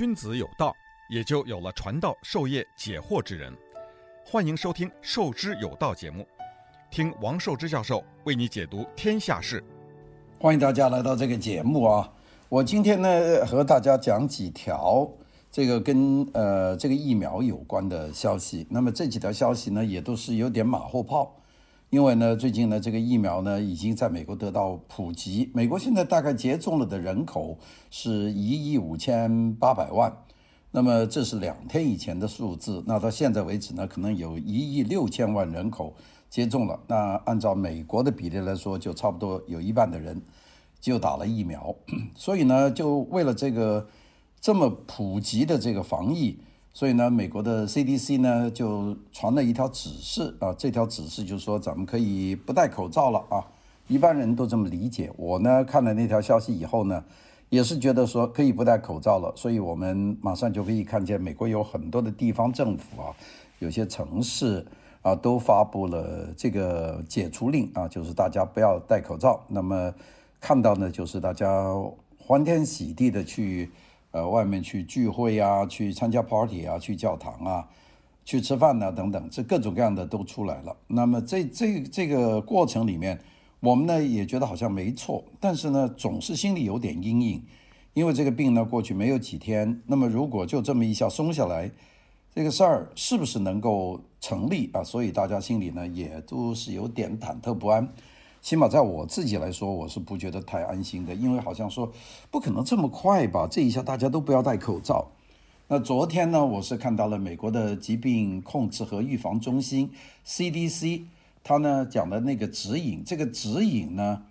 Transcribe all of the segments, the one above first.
君子有道，也就有了传道授业解惑之人。欢迎收听《授之有道》节目，听王寿之教授为你解读天下事。欢迎大家来到这个节目啊！我今天呢和大家讲几条这个跟呃这个疫苗有关的消息。那么这几条消息呢也都是有点马后炮。因为呢，最近呢，这个疫苗呢已经在美国得到普及。美国现在大概接种了的人口是一亿五千八百万，那么这是两天以前的数字。那到现在为止呢，可能有一亿六千万人口接种了。那按照美国的比例来说，就差不多有一半的人就打了疫苗。所以呢，就为了这个这么普及的这个防疫。所以呢，美国的 CDC 呢就传了一条指示啊，这条指示就是说咱们可以不戴口罩了啊，一般人都这么理解。我呢看了那条消息以后呢，也是觉得说可以不戴口罩了。所以我们马上就可以看见，美国有很多的地方政府啊，有些城市啊都发布了这个解除令啊，就是大家不要戴口罩。那么看到呢，就是大家欢天喜地的去。呃，外面去聚会啊，去参加 party 啊，去教堂啊，去吃饭啊，等等，这各种各样的都出来了。那么这这这个过程里面，我们呢也觉得好像没错，但是呢总是心里有点阴影，因为这个病呢过去没有几天，那么如果就这么一下松下来，这个事儿是不是能够成立啊？所以大家心里呢也都是有点忐忑不安。起码在我自己来说，我是不觉得太安心的，因为好像说不可能这么快吧，这一下大家都不要戴口罩。那昨天呢，我是看到了美国的疾病控制和预防中心 CDC，他呢讲的那个指引，这个指引呢，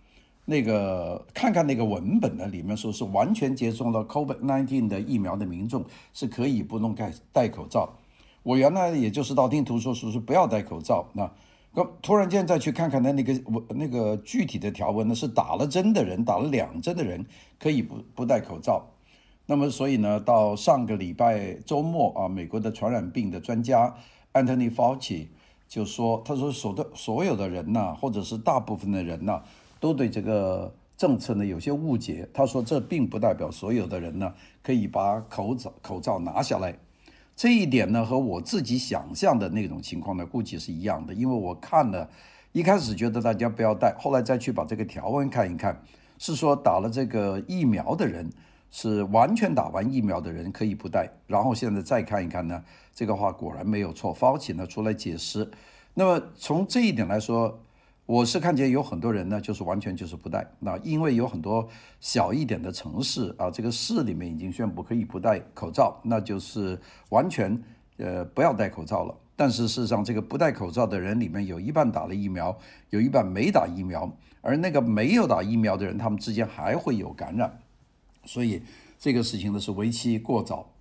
那个看看那个文本呢，里面说是完全接种了 COVID-19 的疫苗的民众是可以不用戴戴口罩。我原来也就是道听途说，说是不要戴口罩那。那突然间再去看看他那个我那个具体的条文呢，是打了针的人，打了两针的人可以不不戴口罩。那么所以呢，到上个礼拜周末啊，美国的传染病的专家 Anthony Fauci 就说，他说所的所有的人呐，或者是大部分的人呐，都对这个政策呢有些误解。他说这并不代表所有的人呢可以把口罩口罩拿下来。这一点呢，和我自己想象的那种情况呢，估计是一样的。因为我看了，一开始觉得大家不要戴，后来再去把这个条文看一看，是说打了这个疫苗的人，是完全打完疫苗的人可以不戴。然后现在再看一看呢，这个话果然没有错。Fauci 呢出来解释，那么从这一点来说。我是看见有很多人呢，就是完全就是不戴。那因为有很多小一点的城市啊，这个市里面已经宣布可以不戴口罩，那就是完全呃不要戴口罩了。但是事实上，这个不戴口罩的人里面有一半打了疫苗，有一半没打疫苗，而那个没有打疫苗的人，他们之间还会有感染。所以这个事情呢是为期过早。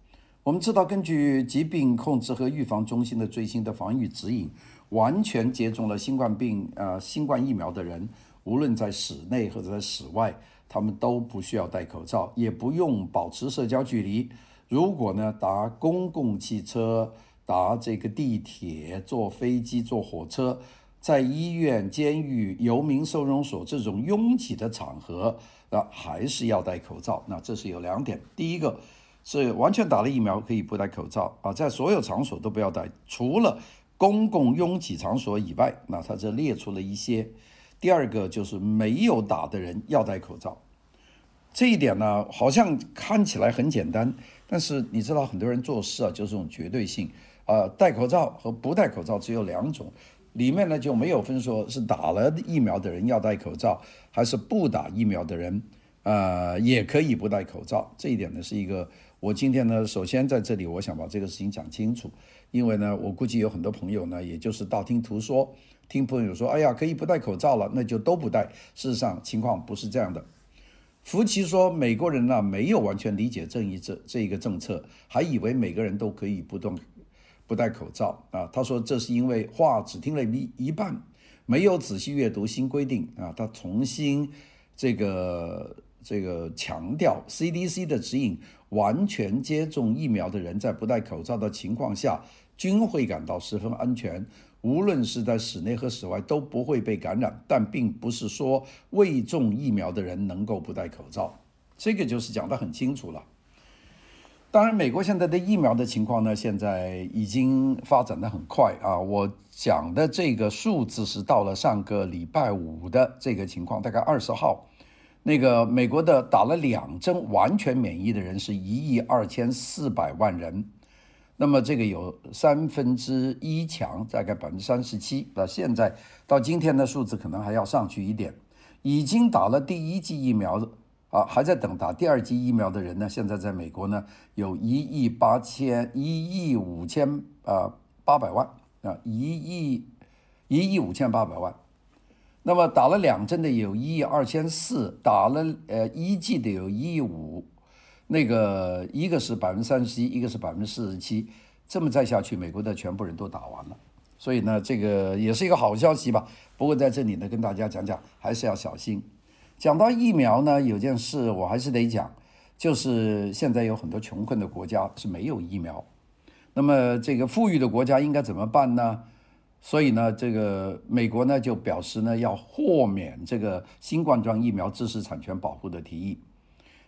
我们知道，根据疾病控制和预防中心的最新的防御指引。完全接种了新冠病呃新冠疫苗的人，无论在室内或者在室外，他们都不需要戴口罩，也不用保持社交距离。如果呢搭公共汽车、搭这个地铁、坐飞机、坐火车，在医院、监狱、游民收容所这种拥挤的场合，那还是要戴口罩。那这是有两点，第一个是完全打了疫苗可以不戴口罩啊，在所有场所都不要戴，除了。公共拥挤场所以外，那他这列出了一些。第二个就是没有打的人要戴口罩，这一点呢，好像看起来很简单，但是你知道很多人做事啊，就是这种绝对性啊，戴口罩和不戴口罩只有两种，里面呢就没有分说是打了疫苗的人要戴口罩，还是不打疫苗的人，呃，也可以不戴口罩。这一点呢是一个。我今天呢，首先在这里，我想把这个事情讲清楚，因为呢，我估计有很多朋友呢，也就是道听途说，听朋友说，哎呀，可以不戴口罩了，那就都不戴。事实上，情况不是这样的。福奇说，美国人呢，没有完全理解正义这这一个政策，还以为每个人都可以不动不戴口罩啊。他说，这是因为话只听了一一半，没有仔细阅读新规定啊。他重新这个。这个强调 CDC 的指引，完全接种疫苗的人在不戴口罩的情况下，均会感到十分安全，无论是在室内和室外都不会被感染。但并不是说未种疫苗的人能够不戴口罩，这个就是讲得很清楚了。当然，美国现在的疫苗的情况呢，现在已经发展得很快啊。我讲的这个数字是到了上个礼拜五的这个情况，大概二十号，那个美国的打了两针完全免疫的人是一亿二千四百万人。那么这个有三分之一强，大概百分之三十七。那现在到今天的数字可能还要上去一点。已经打了第一剂疫苗的啊，还在等打第二剂疫苗的人呢，现在在美国呢有一亿八千一亿五千啊八百万啊，一亿一亿五千八百万。那么打了两针的有一亿二千四，打了呃一剂的有一亿五。那个一个是百分之三十一，一个是百分之四十七，这么再下去，美国的全部人都打完了，所以呢，这个也是一个好消息吧。不过在这里呢，跟大家讲讲，还是要小心。讲到疫苗呢，有件事我还是得讲，就是现在有很多穷困的国家是没有疫苗，那么这个富裕的国家应该怎么办呢？所以呢，这个美国呢就表示呢要豁免这个新冠状疫苗知识产权保护的提议。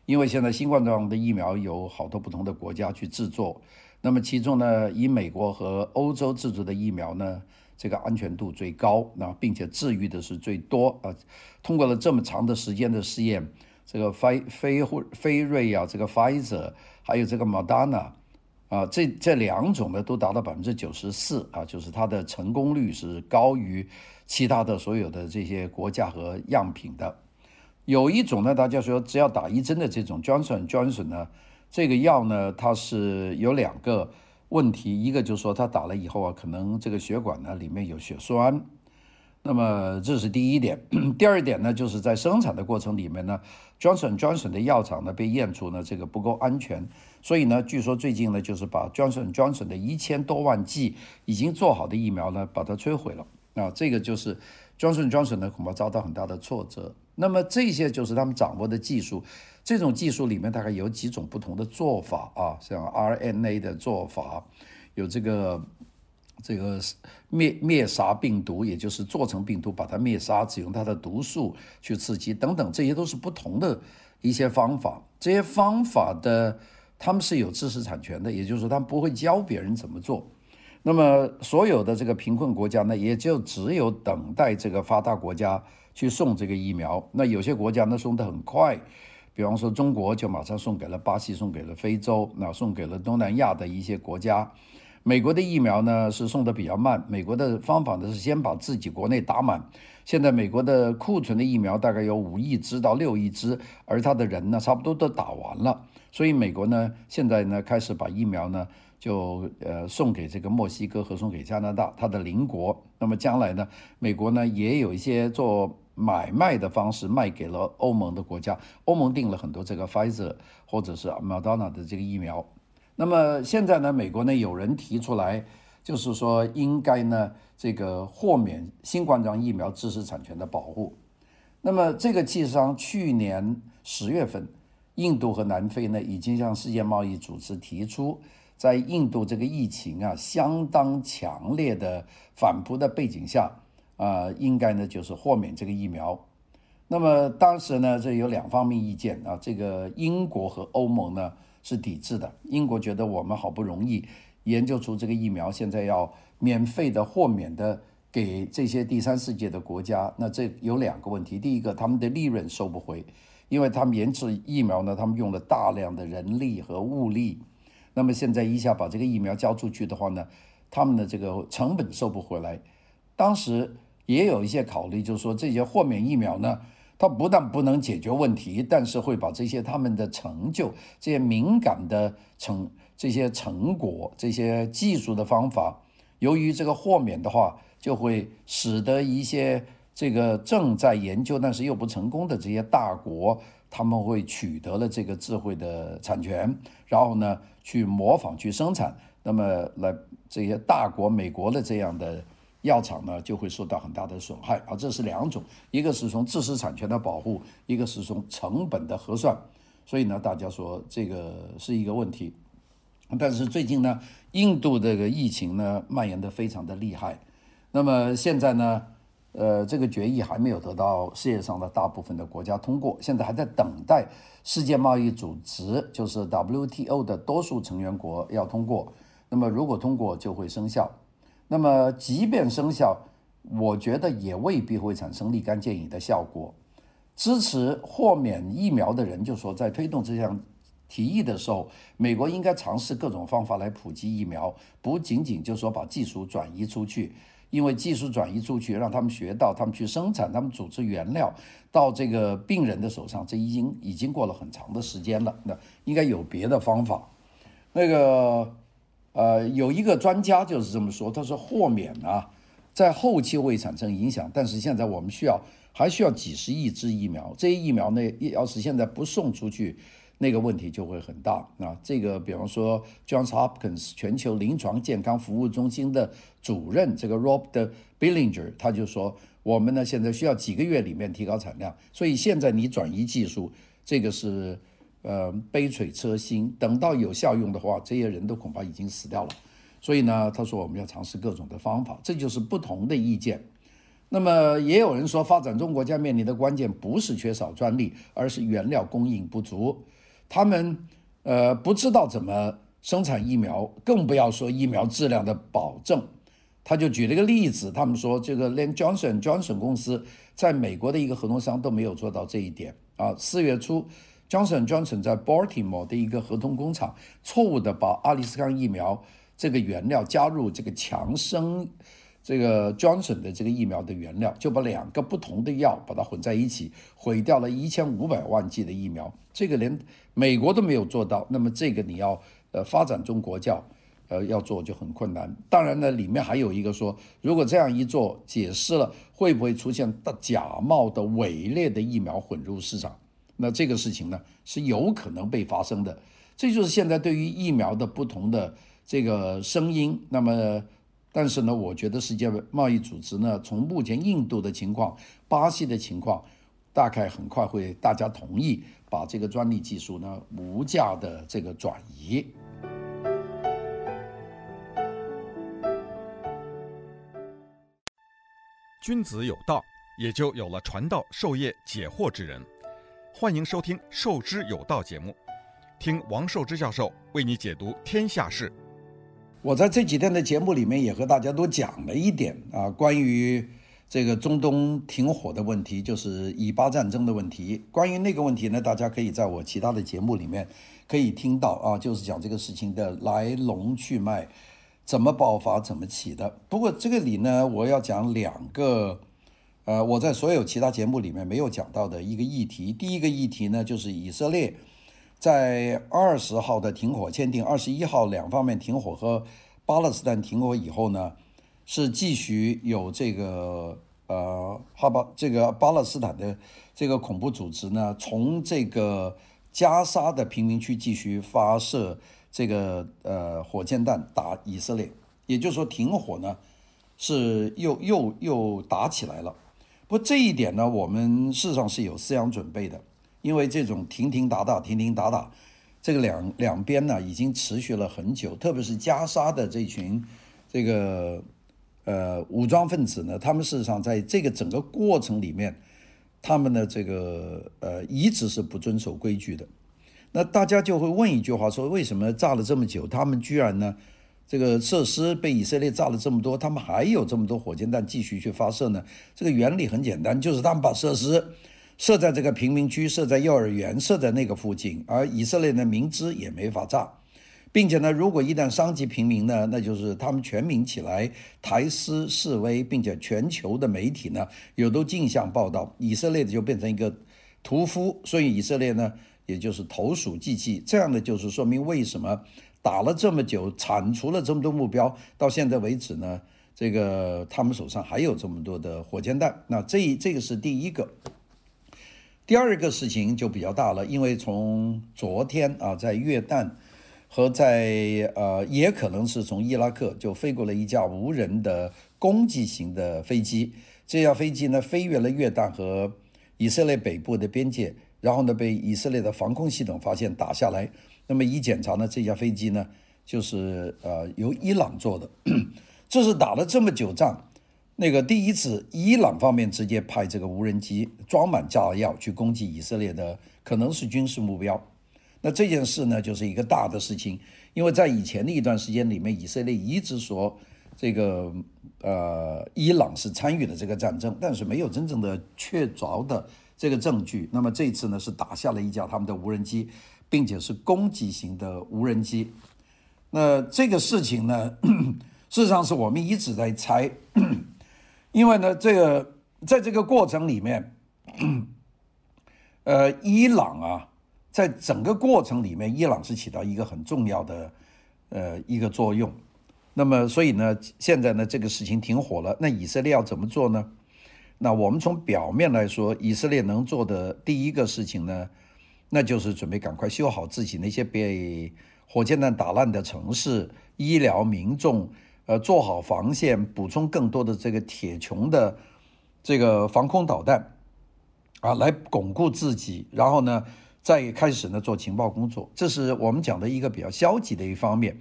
因为现在新冠状的疫苗有好多不同的国家去制作，那么其中呢，以美国和欧洲制作的疫苗呢，这个安全度最高，那并且治愈的是最多啊。通过了这么长的时间的试验，这个辉辉辉瑞啊，这个 Pfizer 还有这个 Moderna 啊，这这两种呢都达到百分之九十四啊，就是它的成功率是高于其他的所有的这些国家和样品的。有一种呢，大家说只要打一针的这种 Johnson Johnson 呢，这个药呢，它是有两个问题，一个就是说它打了以后啊，可能这个血管呢里面有血栓，那么这是第一点。第二点呢，就是在生产的过程里面呢，Johnson Johnson 的药厂呢被验出呢这个不够安全，所以呢，据说最近呢就是把 Johnson Johnson 的一千多万剂已经做好的疫苗呢把它摧毁了啊，这个就是 Johnson Johnson 呢恐怕遭到很大的挫折。那么这些就是他们掌握的技术，这种技术里面大概有几种不同的做法啊，像 RNA 的做法，有这个这个灭灭杀病毒，也就是做成病毒把它灭杀，只用它的毒素去刺激等等，这些都是不同的一些方法。这些方法的他们是有知识产权的，也就是说他们不会教别人怎么做。那么所有的这个贫困国家呢，也就只有等待这个发达国家。去送这个疫苗，那有些国家呢送得很快，比方说中国就马上送给了巴西，送给了非洲，那送给了东南亚的一些国家。美国的疫苗呢是送得比较慢，美国的方法呢是先把自己国内打满。现在美国的库存的疫苗大概有五亿支到六亿支，而他的人呢差不多都打完了，所以美国呢现在呢开始把疫苗呢就呃送给这个墨西哥和送给加拿大，它的邻国。那么将来呢，美国呢也有一些做。买卖的方式卖给了欧盟的国家，欧盟订了很多这个 Pfizer 或者是 Moderna 的这个疫苗。那么现在呢，美国呢有人提出来，就是说应该呢这个豁免新冠状疫苗知识产权的保护。那么这个其实上去年十月份，印度和南非呢已经向世界贸易组织提出，在印度这个疫情啊相当强烈的反扑的背景下。啊、应该呢就是豁免这个疫苗。那么当时呢，这有两方面意见啊。这个英国和欧盟呢是抵制的。英国觉得我们好不容易研究出这个疫苗，现在要免费的豁免的给这些第三世界的国家，那这有两个问题。第一个，他们的利润收不回，因为他们研制疫苗呢，他们用了大量的人力和物力。那么现在一下把这个疫苗交出去的话呢，他们的这个成本收不回来。当时。也有一些考虑，就是说这些豁免疫苗呢，它不但不能解决问题，但是会把这些他们的成就、这些敏感的成、这些成果、这些技术的方法，由于这个豁免的话，就会使得一些这个正在研究但是又不成功的这些大国，他们会取得了这个智慧的产权，然后呢去模仿去生产，那么来这些大国美国的这样的。药厂呢就会受到很大的损害啊，这是两种，一个是从知识产权的保护，一个是从成本的核算，所以呢，大家说这个是一个问题。但是最近呢，印度这个疫情呢蔓延得非常的厉害，那么现在呢，呃，这个决议还没有得到世界上的大部分的国家通过，现在还在等待世界贸易组织，就是 WTO 的多数成员国要通过。那么如果通过，就会生效。那么即便生效，我觉得也未必会产生立竿见影的效果。支持豁免疫苗的人就说，在推动这项提议的时候，美国应该尝试各种方法来普及疫苗，不仅仅就说把技术转移出去，因为技术转移出去，让他们学到，他们去生产，他们组织原料到这个病人的手上，这已经已经过了很长的时间了。那应该有别的方法。那个呃，有一个专家就是这么说，他说豁免啊，在后期会产生影响，但是现在我们需要还需要几十亿支疫苗，这些疫苗呢，要是现在不送出去。那个问题就会很大啊！这个，比方说，Johns Hopkins 全球临床健康服务中心的主任这个 Rob Billinger 他就说，我们呢现在需要几个月里面提高产量，所以现在你转移技术，这个是呃杯水车薪，等到有效用的话，这些人都恐怕已经死掉了。所以呢，他说我们要尝试各种的方法，这就是不同的意见。那么也有人说，发展中国家面临的关键不是缺少专利，而是原料供应不足。他们呃不知道怎么生产疫苗，更不要说疫苗质量的保证。他就举了一个例子，他们说这个连 Johnson Johnson 公司在美国的一个合同商都没有做到这一点啊。四月初，Johnson Johnson 在 Baltimore 的一个合同工厂错误地把阿里斯康疫苗这个原料加入这个强生。这个 Johnson 的这个疫苗的原料，就把两个不同的药把它混在一起，毁掉了一千五百万剂的疫苗。这个连美国都没有做到，那么这个你要呃发展中国家呃要做就很困难。当然呢，里面还有一个说，如果这样一做，解释了会不会出现的假冒的伪劣的疫苗混入市场？那这个事情呢是有可能被发生的。这就是现在对于疫苗的不同的这个声音。那么。但是呢，我觉得世界贸易组织呢，从目前印度的情况、巴西的情况，大概很快会大家同意把这个专利技术呢无价的这个转移。君子有道，也就有了传道授业解惑之人。欢迎收听《授之有道》节目，听王寿之教授为你解读天下事。我在这几天的节目里面也和大家都讲了一点啊，关于这个中东停火的问题，就是以巴战争的问题。关于那个问题呢，大家可以在我其他的节目里面可以听到啊，就是讲这个事情的来龙去脉，怎么爆发，怎么起的。不过这个里呢，我要讲两个，呃，我在所有其他节目里面没有讲到的一个议题。第一个议题呢，就是以色列。在二十号的停火签订，二十一号两方面停火和巴勒斯坦停火以后呢，是继续有这个呃哈巴这个巴勒斯坦的这个恐怖组织呢，从这个加沙的平民区继续发射这个呃火箭弹打以色列，也就是说停火呢是又又又打起来了。不这一点呢，我们事实上是有思想准备的。因为这种停停打打、停停打打，这个两两边呢已经持续了很久，特别是加沙的这群这个呃武装分子呢，他们事实上在这个整个过程里面，他们的这个呃一直是不遵守规矩的。那大家就会问一句话说：为什么炸了这么久，他们居然呢这个设施被以色列炸了这么多，他们还有这么多火箭弹继续去发射呢？这个原理很简单，就是他们把设施。设在这个平民区，设在幼儿园，设在那个附近，而以色列呢明知也没法炸，并且呢，如果一旦伤及平民呢，那就是他们全民起来抬尸示威，并且全球的媒体呢又都竞相报道，以色列的就变成一个屠夫，所以以色列呢也就是投鼠忌器，这样的就是说明为什么打了这么久，铲除了这么多目标，到现在为止呢，这个他们手上还有这么多的火箭弹，那这这个是第一个。第二个事情就比较大了，因为从昨天啊，在约旦和在呃，也可能是从伊拉克就飞过了一架无人的攻击型的飞机。这架飞机呢，飞越了约旦和以色列北部的边界，然后呢，被以色列的防空系统发现打下来。那么一检查呢，这架飞机呢，就是呃由伊朗做的。这是打了这么久仗。那个第一次，伊朗方面直接派这个无人机装满炸药去攻击以色列的可能是军事目标。那这件事呢，就是一个大的事情，因为在以前的一段时间里面，以色列一直说这个呃伊朗是参与了这个战争，但是没有真正的确凿的这个证据。那么这次呢，是打下了一架他们的无人机，并且是攻击型的无人机。那这个事情呢，事实上是我们一直在猜。因为呢，这个在这个过程里面，呃，伊朗啊，在整个过程里面，伊朗是起到一个很重要的呃一个作用。那么，所以呢，现在呢，这个事情停火了。那以色列要怎么做呢？那我们从表面来说，以色列能做的第一个事情呢，那就是准备赶快修好自己那些被火箭弹打烂的城市、医疗、民众。呃，做好防线，补充更多的这个铁穹的这个防空导弹，啊，来巩固自己，然后呢，再开始呢做情报工作。这是我们讲的一个比较消极的一方面，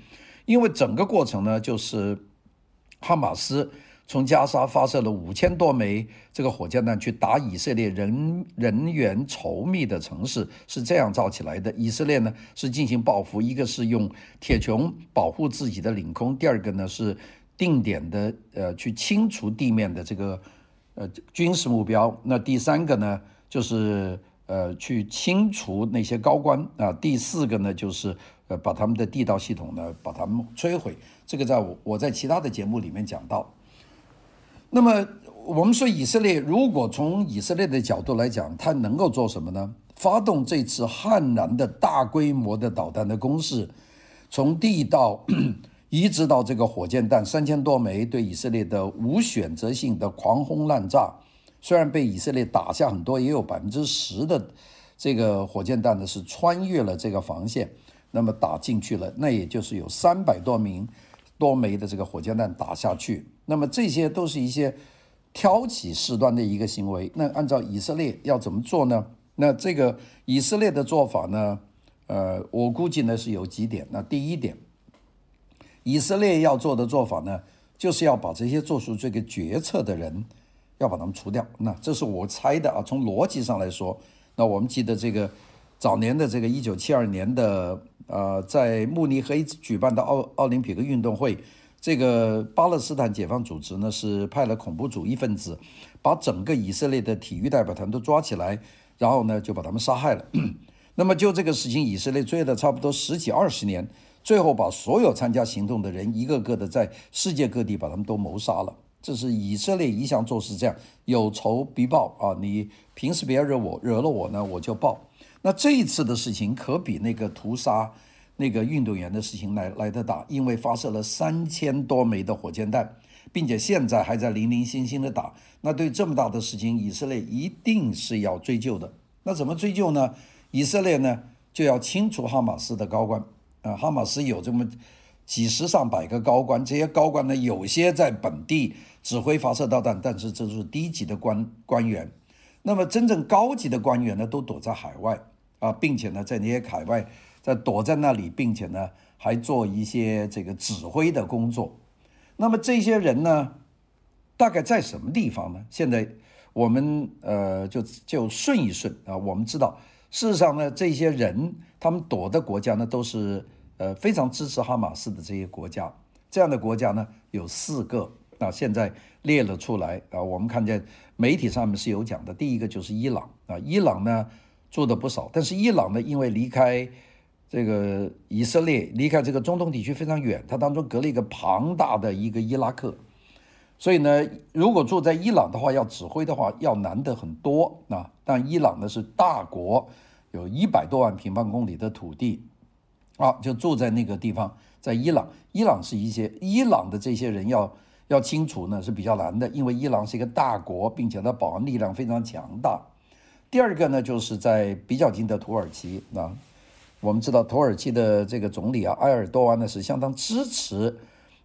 因为整个过程呢，就是哈马斯。从加沙发射了五千多枚这个火箭弹去打以色列人人员稠密的城市，是这样造起来的。以色列呢是进行报复，一个是用铁穹保护自己的领空，第二个呢是定点的呃去清除地面的这个呃军事目标，那第三个呢就是呃去清除那些高官啊，第四个呢就是呃把他们的地道系统呢把他们摧毁。这个在我我在其他的节目里面讲到。那么我们说，以色列如果从以色列的角度来讲，它能够做什么呢？发动这次悍然的大规模的导弹的攻势，从地道 一直到这个火箭弹三千多枚，对以色列的无选择性的狂轰滥炸。虽然被以色列打下很多，也有百分之十的这个火箭弹呢是穿越了这个防线，那么打进去了，那也就是有三百多名。多枚的这个火箭弹打下去，那么这些都是一些挑起事端的一个行为。那按照以色列要怎么做呢？那这个以色列的做法呢？呃，我估计呢是有几点。那第一点，以色列要做的做法呢，就是要把这些做出这个决策的人要把他们除掉。那这是我猜的啊，从逻辑上来说，那我们记得这个早年的这个一九七二年的。呃，在慕尼黑举办的奥奥林匹克运动会，这个巴勒斯坦解放组织呢是派了恐怖主义分子，把整个以色列的体育代表团都抓起来，然后呢就把他们杀害了。那么就这个事情，以色列追了差不多十几二十年，最后把所有参加行动的人一个个的在世界各地把他们都谋杀了。这是以色列一向做事这样，有仇必报啊！你平时别惹我，惹了我呢我就报。那这一次的事情可比那个屠杀那个运动员的事情来来得大，因为发射了三千多枚的火箭弹，并且现在还在零零星星的打。那对这么大的事情，以色列一定是要追究的。那怎么追究呢？以色列呢就要清除哈马斯的高官啊，哈马斯有这么几十上百个高官，这些高官呢有些在本地指挥发射导弹，但是这是低级的官官员。那么真正高级的官员呢，都躲在海外啊，并且呢，在那些海外，在躲在那里，并且呢，还做一些这个指挥的工作。那么这些人呢，大概在什么地方呢？现在我们呃，就就顺一顺啊，我们知道，事实上呢，这些人他们躲的国家呢，都是呃非常支持哈马斯的这些国家。这样的国家呢，有四个啊，现在列了出来啊，我们看见。媒体上面是有讲的，第一个就是伊朗啊，伊朗呢做的不少，但是伊朗呢因为离开这个以色列，离开这个中东地区非常远，它当中隔了一个庞大的一个伊拉克，所以呢，如果住在伊朗的话，要指挥的话要难得很多啊。但伊朗呢是大国，有一百多万平方公里的土地啊，就住在那个地方，在伊朗，伊朗是一些伊朗的这些人要。要清除呢是比较难的，因为伊朗是一个大国，并且它保安力量非常强大。第二个呢，就是在比较近的土耳其啊，我们知道土耳其的这个总理啊，埃尔多安呢是相当支持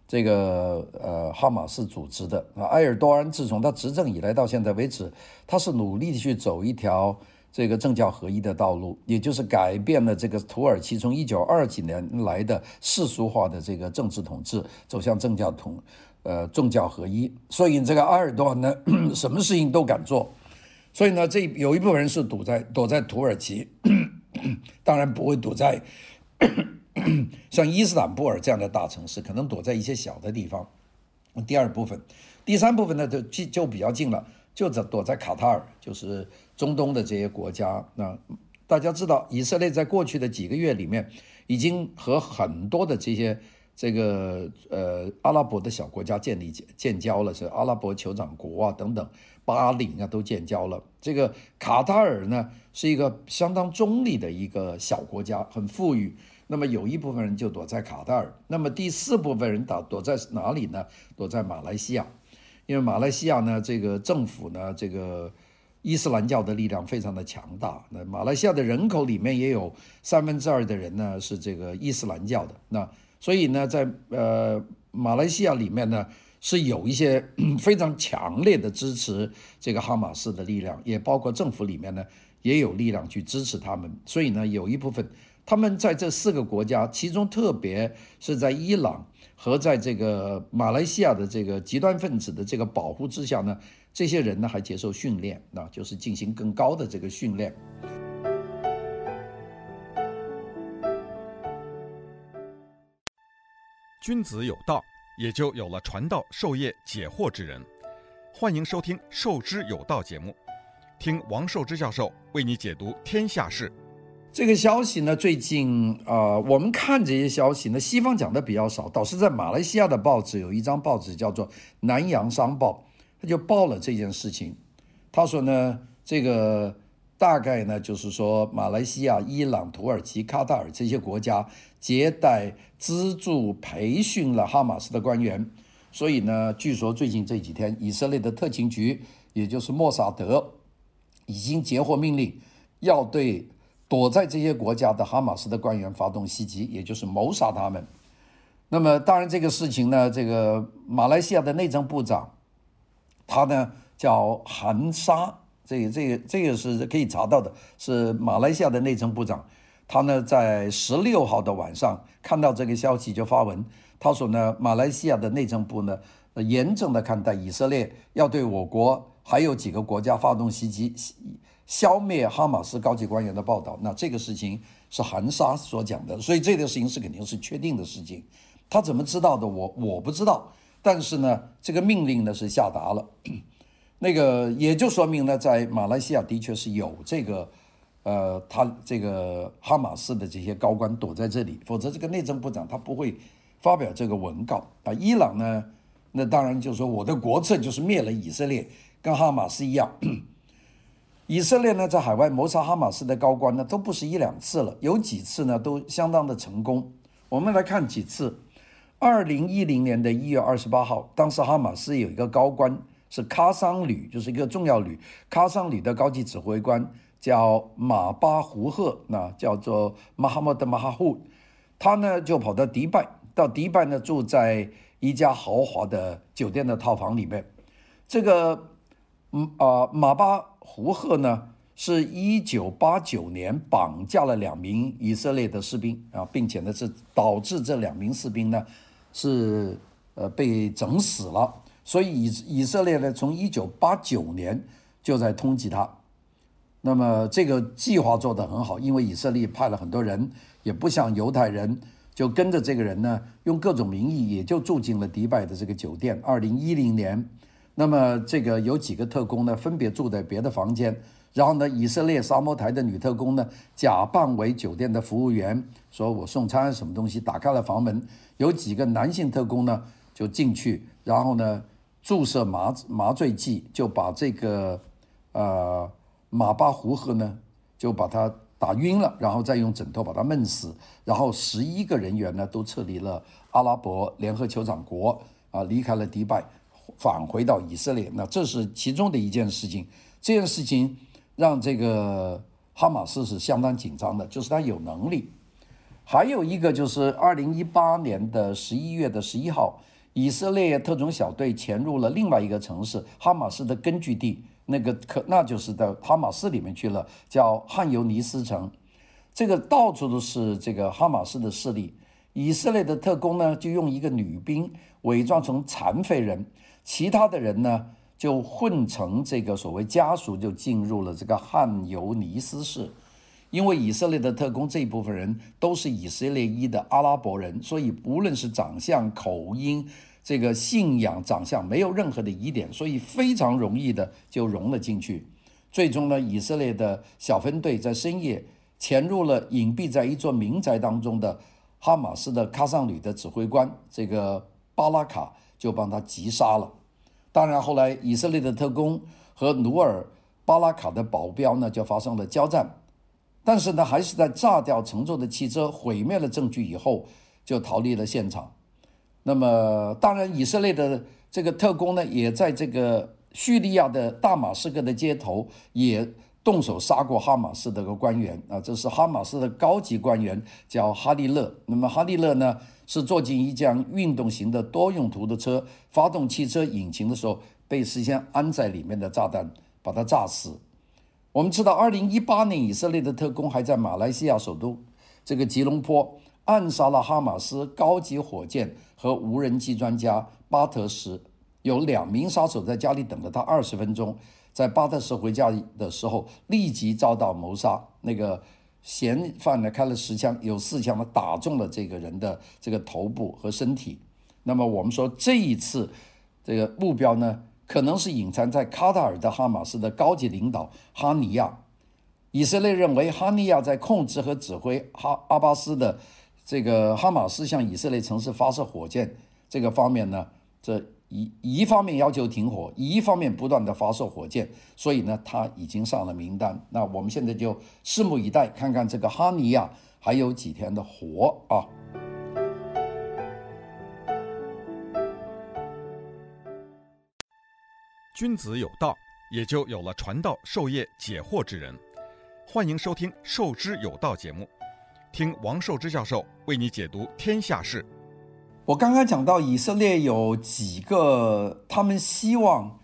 这个呃哈马斯组织的啊。埃尔多安自从他执政以来到现在为止，他是努力去走一条这个政教合一的道路，也就是改变了这个土耳其从一九二几年来的世俗化的这个政治统治，走向政教统。呃政教合一，所以这个埃尔多安呢，什么事情都敢做，所以呢，这有一部分人是躲在躲在土耳其，当然不会躲在像伊斯坦布尔这样的大城市，可能躲在一些小的地方。第二部分，第三部分呢，就就比较近了，就在躲在卡塔尔，就是中东的这些国家。那大家知道，以色列在过去的几个月里面。已经和很多的这些这个呃阿拉伯的小国家建立建交了，是阿拉伯酋长国啊等等，巴林啊都建交了。这个卡塔尔呢是一个相当中立的一个小国家，很富裕。那么有一部分人就躲在卡塔尔，那么第四部分人躲躲在哪里呢？躲在马来西亚，因为马来西亚呢这个政府呢这个。伊斯兰教的力量非常的强大，那马来西亚的人口里面也有三分之二的人呢是这个伊斯兰教的，那所以呢，在呃马来西亚里面呢是有一些 非常强烈的支持这个哈马斯的力量，也包括政府里面呢也有力量去支持他们，所以呢有一部分他们在这四个国家，其中特别是在伊朗和在这个马来西亚的这个极端分子的这个保护之下呢。这些人呢还接受训练，那就是进行更高的这个训练。君子有道，也就有了传道授业解惑之人。欢迎收听《授之有道》节目，听王寿之教授为你解读天下事。这个消息呢，最近啊、我们看这些消息呢，西方讲的比较少，倒是在马来西亚的报纸有一张报纸叫做《南洋商报》。他就报了这件事情，他说呢，这个大概呢就是说，马来西亚、伊朗、土耳其、卡塔尔这些国家接待、资助、培训了哈马斯的官员，所以呢，据说最近这几天，以色列的特勤局，也就是莫萨德，已经截获命令，要对躲在这些国家的哈马斯的官员发动袭击，也就是谋杀他们。那么，当然这个事情呢，这个马来西亚的内政部长。他呢叫韩沙，这个这个这个是可以查到的，是马来西亚的内政部长。他呢在十六号的晚上看到这个消息就发文，他说呢，马来西亚的内政部呢严正的看待以色列要对我国还有几个国家发动袭击，消灭哈马斯高级官员的报道。那这个事情是韩沙所讲的，所以这个事情是肯定是确定的事情。他怎么知道的？我我不知道。但是呢，这个命令呢是下达了，那个也就说明呢，在马来西亚的确是有这个，呃，他这个哈马斯的这些高官躲在这里，否则这个内政部长他不会发表这个文告啊。伊朗呢，那当然就是说我的国策就是灭了以色列，跟哈马斯一样。以色列呢，在海外谋杀哈马斯的高官呢，都不是一两次了，有几次呢都相当的成功。我们来看几次。二零一零年的一月二十八号，当时哈马斯有一个高官是喀桑旅，就是一个重要旅，喀桑旅的高级指挥官叫马巴胡赫，那叫做马哈默德马哈胡，他呢就跑到迪拜，到迪拜呢住在一家豪华的酒店的套房里面。这个嗯啊马巴胡赫呢，是一九八九年绑架了两名以色列的士兵啊，并且呢是导致这两名士兵呢。是呃被整死了，所以以以色列呢，从一九八九年就在通缉他。那么这个计划做得很好，因为以色列派了很多人，也不像犹太人，就跟着这个人呢，用各种名义也就住进了迪拜的这个酒店。二零一零年，那么这个有几个特工呢，分别住在别的房间。然后呢，以色列沙摩台的女特工呢，假扮为酒店的服务员，说我送餐什么东西，打开了房门，有几个男性特工呢就进去，然后呢注射麻麻醉剂，就把这个呃马巴胡赫呢就把他打晕了，然后再用枕头把他闷死，然后十一个人员呢都撤离了阿拉伯联合酋长国啊，离开了迪拜，返回到以色列。那这是其中的一件事情，这件事情。让这个哈马斯是相当紧张的，就是他有能力。还有一个就是二零一八年的十一月的十一号，以色列特种小队潜入了另外一个城市哈马斯的根据地，那个可那就是到哈马斯里面去了，叫汉尤尼斯城。这个到处都是这个哈马斯的势力，以色列的特工呢就用一个女兵伪装成残废人，其他的人呢就混成这个所谓家属，就进入了这个汗尤尼斯市。因为以色列的特工这一部分人都是以色列裔的阿拉伯人，所以无论是长相、口音、这个信仰、长相，没有任何的疑点，所以非常容易的就融了进去。最终呢，以色列的小分队在深夜潜入了隐蔽在一座民宅当中的哈马斯的卡桑旅的指挥官这个巴拉卡，就帮他击杀了。当然后来以色列的特工和努尔巴拉卡的保镖呢就发生了交战。但是呢，还是在炸掉乘坐的汽车、毁灭了证据以后，就逃离了现场。那么，当然，以色列的这个特工呢，也在这个叙利亚的大马士革的街头也动手杀过哈马斯的个官员啊。这是哈马斯的高级官员，叫哈利勒。那么，哈利勒呢，是坐进一辆运动型的多用途的车，发动汽车引擎的时候，被事先安在里面的炸弹把他炸死。我们知道，二零一八年以色列的特工还在马来西亚首都这个吉隆坡暗杀了哈马斯高级火箭和无人机专家巴特什，有两名杀手在家里等了他二十分钟，在巴特什回家的时候立即遭到谋杀。那个嫌犯呢，开了十枪，有四枪呢打中了这个人的这个头部和身体。那么我们说这一次这个目标呢？可能是隐藏在卡塔尔的哈马斯的高级领导哈尼亚。以色列认为哈尼亚在控制和指挥哈阿巴斯的这个哈马斯向以色列城市发射火箭这个方面呢，这一一方面要求停火，一方面不断的发射火箭，所以呢，他已经上了名单。那我们现在就拭目以待，看看这个哈尼亚还有几天的活啊。君子有道，也就有了传道授业解惑之人。欢迎收听《授之有道》节目，听王寿之教授为你解读天下事。我刚刚讲到以色列有几个他们希望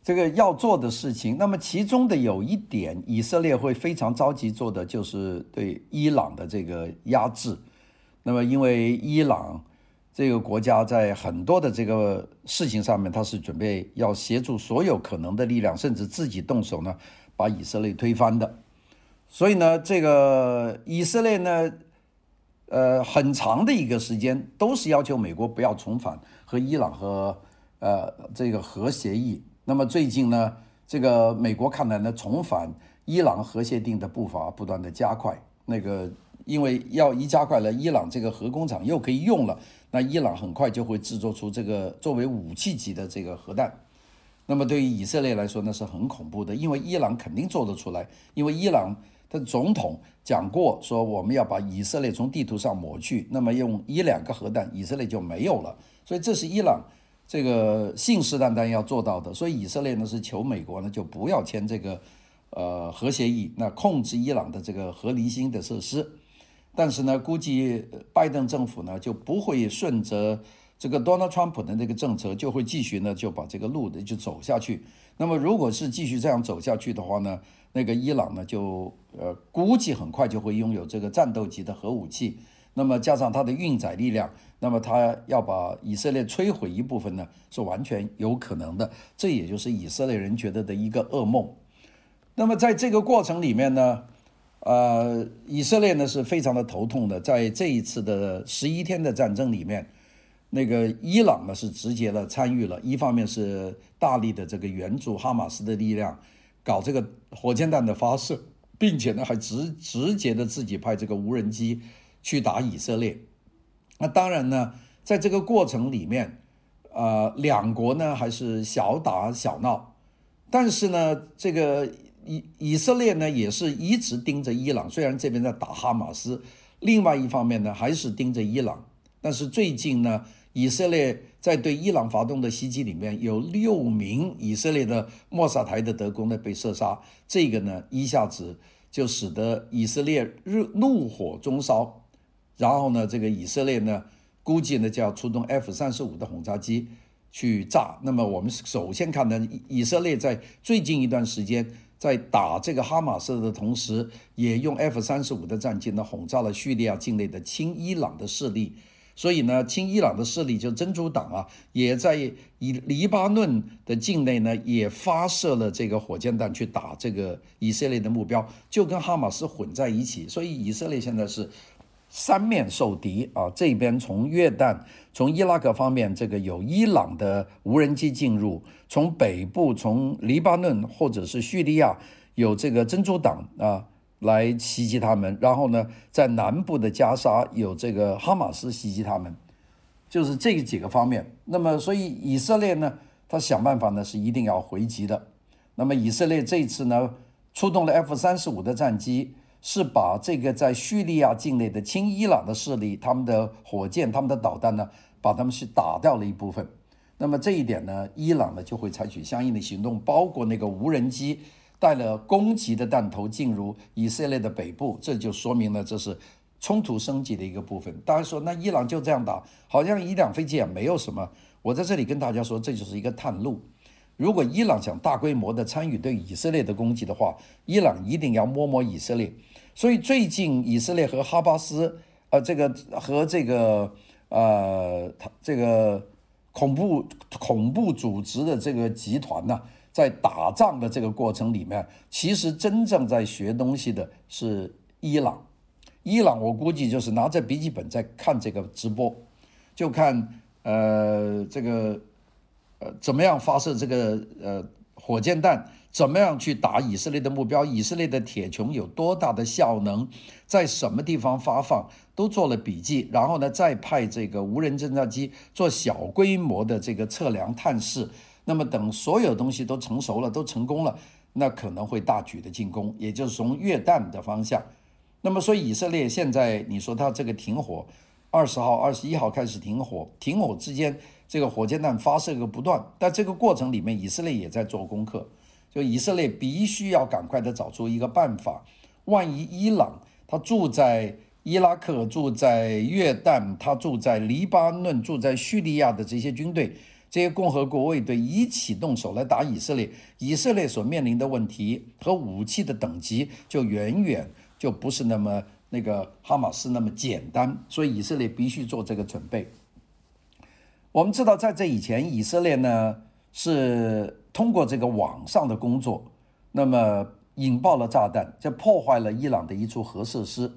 这个要做的事情，那么其中的有一点，以色列会非常着急做的就是对伊朗的这个压制。那么因为伊朗。这个国家在很多的这个事情上面，他是准备要协助所有可能的力量，甚至自己动手呢，把以色列推翻的。所以呢，这个以色列呢，呃，很长的一个时间都是要求美国不要重返和伊朗和呃这个核协议。那么最近呢，这个美国看来呢，重返伊朗核协定的步伐不断的加快。那个因为要一加快了，伊朗这个核工厂又可以用了。那伊朗很快就会制作出这个作为武器级的这个核弹，那么对于以色列来说那是很恐怖的，因为伊朗肯定做得出来，因为伊朗的总统讲过说我们要把以色列从地图上抹去，那么用一两个核弹以色列就没有了，所以这是伊朗这个信誓旦旦要做到的，所以以色列呢是求美国呢就不要签这个呃核协议，那控制伊朗的这个核离心的设施。但是呢，估计拜登政府呢就不会顺着这个 Donald Trump 的那个政策，就会继续呢就把这个路的就走下去。那么如果是继续这样走下去的话呢，那个伊朗呢就呃估计很快就会拥有这个战斗级的核武器。那么加上它的运载力量，那么它要把以色列摧毁一部分呢是完全有可能的。这也就是以色列人觉得的一个噩梦。那么在这个过程里面呢，呃，以色列呢是非常的头痛的，在这一次的十一天的战争里面，那个伊朗呢是直接的参与了，一方面是大力的这个援助哈马斯的力量，搞这个火箭弹的发射，并且呢还直直接的自己派这个无人机去打以色列。那当然呢，在这个过程里面，呃，两国呢还是小打小闹，但是呢，这个。以以色列呢也是一直盯着伊朗，虽然这边在打哈马斯，另外一方面呢还是盯着伊朗。但是最近呢，以色列在对伊朗发动的袭击里面有六名以色列的莫萨台的德工呢被射杀，这个呢一下子就使得以色列热怒火中烧，然后呢这个以色列呢估计呢就要出动 F 三十五的轰炸机去炸。那么我们首先看呢，以色列在最近一段时间。在打这个哈马斯的同时，也用 F 三十五的战机呢轰炸了叙利亚境内的亲伊朗的势力。所以呢，亲伊朗的势力就真主党啊，也在以黎巴嫩的境内呢，也发射了这个火箭弹去打这个以色列的目标，就跟哈马斯混在一起。所以以色列现在是三面受敌啊！这边从约旦、从伊拉克方面，这个有伊朗的无人机进入；从北部，从黎巴嫩或者是叙利亚，有这个真主党啊。来袭击他们，然后呢，在南部的加沙有这个哈马斯袭击他们，就是这几个方面。那么，所以以色列呢，他想办法呢是一定要回击的。那么，以色列这次呢，出动了 F 三十五的战机，是把这个在叙利亚境内的亲伊朗的势力，他们的火箭、他们的导弹呢，把他们是打掉了一部分。那么这一点呢，伊朗呢就会采取相应的行动，包括那个无人机。带了攻击的弹头进入以色列的北部，这就说明了这是冲突升级的一个部分。大家说，那伊朗就这样打，好像伊朗飞机也没有什么。我在这里跟大家说，这就是一个探路。如果伊朗想大规模的参与对以色列的攻击的话，伊朗一定要摸摸以色列。所以最近以色列和哈巴斯，呃，这个和这个呃，他这个恐怖恐怖组织的这个集团呢、在打仗的这个过程里面，其实真正在学东西的是伊朗。伊朗，我估计就是拿着笔记本在看这个直播，就看呃这个呃怎么样发射这个呃火箭弹，怎么样去打以色列的目标，以色列的铁穹有多大的效能，在什么地方发放，都做了笔记，然后呢再派这个无人侦察机做小规模的这个测量探视。那么等所有东西都成熟了，都成功了，那可能会大举的进攻，也就是从约旦的方向。那么，所以以色列现在你说他这个停火，二十号、二十一号开始停火，停火之间这个火箭弹发射个不断，但这个过程里面，以色列也在做功课，以色列必须要赶快的找出一个办法，万一伊朗他住在伊拉克、住在约旦、他住在黎巴嫩、住在叙利亚的这些军队。这些共和国卫队一起动手来打以色列，以色列所面临的问题和武器的等级就远远就不是那么那个哈马斯那么简单，所以以色列必须做这个准备。我们知道，在这以前，以色列呢是通过这个网上的工作，那么引爆了炸弹，就破坏了伊朗的一处核设施。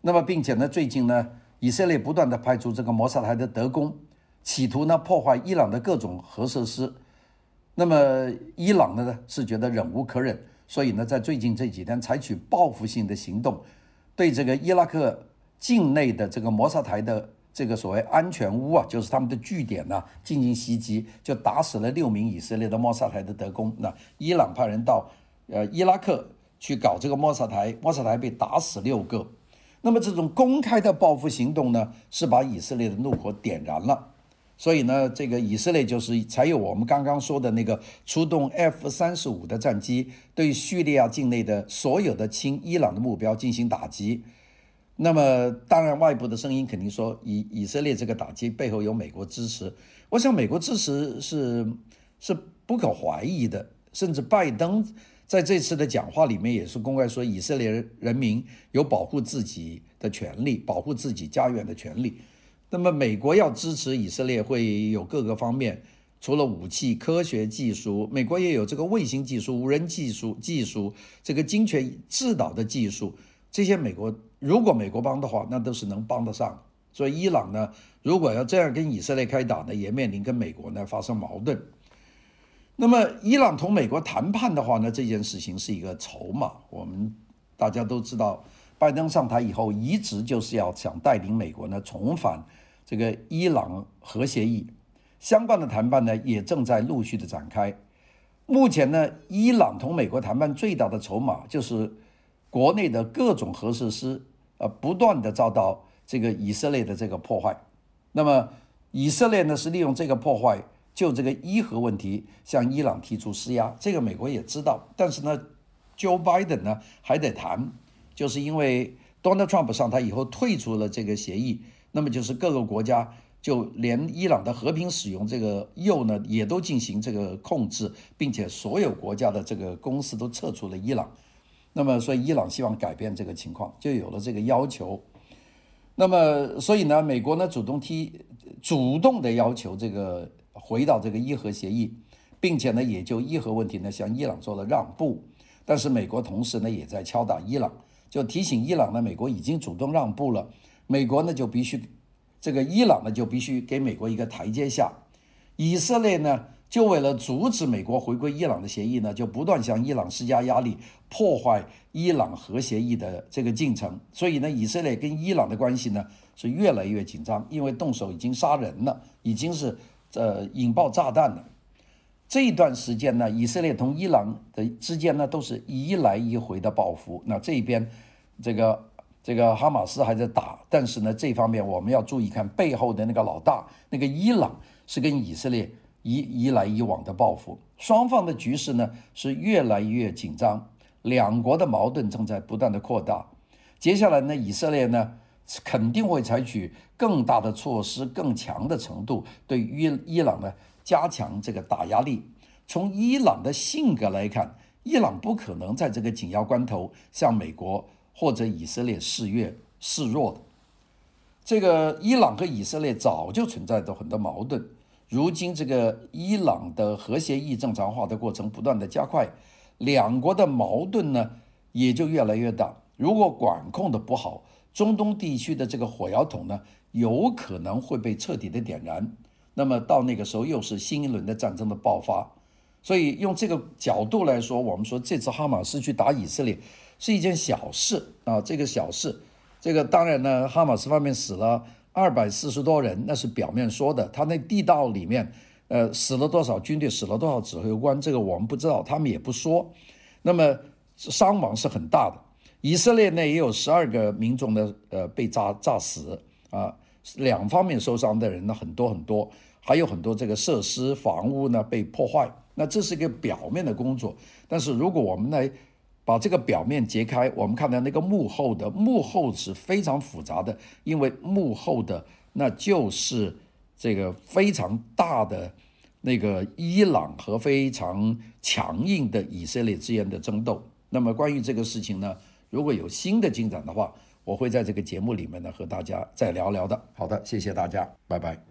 那么，并且呢，最近呢，以色列不断的派出这个摩萨台的德工。企图呢破坏伊朗的各种核设施，那么伊朗呢是觉得忍无可忍，所以呢在最近这几天采取报复性的行动，对这个伊拉克境内的这个摩萨台的这个所谓安全屋啊，就是他们的据点呢进行袭击，就打死了六名以色列的摩萨台的德工。那伊朗派人到呃伊拉克去搞这个摩萨台，摩萨台被打死六个。那么这种公开的报复行动呢，是把以色列的怒火点燃了。所以呢，这个以色列就是才有我们刚刚说的那个出动 F 三十五的战机，对叙利亚境内的所有的亲伊朗的目标进行打击。那么，当然外部的声音肯定说，以以色列这个打击背后有美国支持。我想美国支持是是不可怀疑的，甚至拜登在这次的讲话里面也是公开说，以色列人民有保护自己的权利，保护自己家园的权利。那么，美国要支持以色列，会有各个方面，除了武器、科学技术，美国也有这个卫星技术、无人技术、技术这个精确制导的技术。这些美国如果美国帮的话，那都是能帮得上。所以，伊朗呢，如果要这样跟以色列开打呢，也面临跟美国呢发生矛盾。那么，伊朗同美国谈判的话呢，这件事情是一个筹码。我们大家都知道，拜登上台以后，一直就是要想带领美国呢重返。这个伊朗核协议相关的谈判呢，也正在陆续的展开。目前呢，伊朗同美国谈判最大的筹码就是国内的各种核设施，呃，不断的遭到这个以色列的这个破坏。那么以色列呢，是利用这个破坏，就这个伊核问题向伊朗提出施压。这个美国也知道，但是呢，Joe Biden 呢还得谈，就是因为 Donald Trump 上台以后退出了这个协议。那么就是各个国家就连伊朗的和平使用这个铀呢，也都进行这个控制，并且所有国家的这个公司都撤出了伊朗。那么，所以伊朗希望改变这个情况，就有了这个要求。那么，所以呢，美国呢主动提，主动的要求这个回到这个伊核协议，并且呢，也就伊核问题呢向伊朗做了让步。但是，美国同时呢也在敲打伊朗，就提醒伊朗呢，美国已经主动让步了，美国呢就必须。这个伊朗呢，就必须给美国一个台阶下。以色列呢，就为了阻止美国回归伊朗的协议呢，就不断向伊朗施加压力，破坏伊朗核协议的这个进程。所以呢，以色列跟伊朗的关系呢是越来越紧张，因为动手已经杀人了，已经是呃引爆炸弹了。这一段时间呢，以色列同伊朗的之间呢都是一来一回的报复。那这边这个。这个哈马斯还在打，但是呢，这方面我们要注意看背后的那个老大，那个伊朗是跟以色列一一来一往的报复，双方的局势呢是越来越紧张，两国的矛盾正在不断的扩大。接下来呢，以色列呢肯定会采取更大的措施，更强的程度对于伊朗呢加强这个打压力。从伊朗的性格来看，伊朗不可能在这个紧要关头向美国。或者以色列示弱示弱的，这个伊朗和以色列早就存在着很多矛盾。如今这个伊朗的核协议正常化的过程不断的加快，两国的矛盾呢也就越来越大。如果管控的不好，中东地区的这个火药桶呢有可能会被彻底的点燃。那么到那个时候又是新一轮的战争的爆发。所以用这个角度来说，我们说这次哈马斯去打以色列。是一件小事啊，这个小事，这个当然呢，哈马斯方面死了二百四十多人，那是表面说的。他那地道里面，呃，死了多少军队，死了多少指挥官，这个我们不知道，他们也不说。那么伤亡是很大的。以色列呢也有十二个民众的呃被炸炸死啊，两方面受伤的人呢很多很多，还有很多这个设施房屋呢被破坏。那这是一个表面的工作，但是如果我们来。把这个表面揭开，我们看到那个幕后的幕后是非常复杂的，因为幕后的那就是这个非常大的那个伊朗和非常强硬的以色列之间的争斗。那么关于这个事情呢，如果有新的进展的话，我会在这个节目里面呢和大家再聊聊的。好的，谢谢大家，拜拜。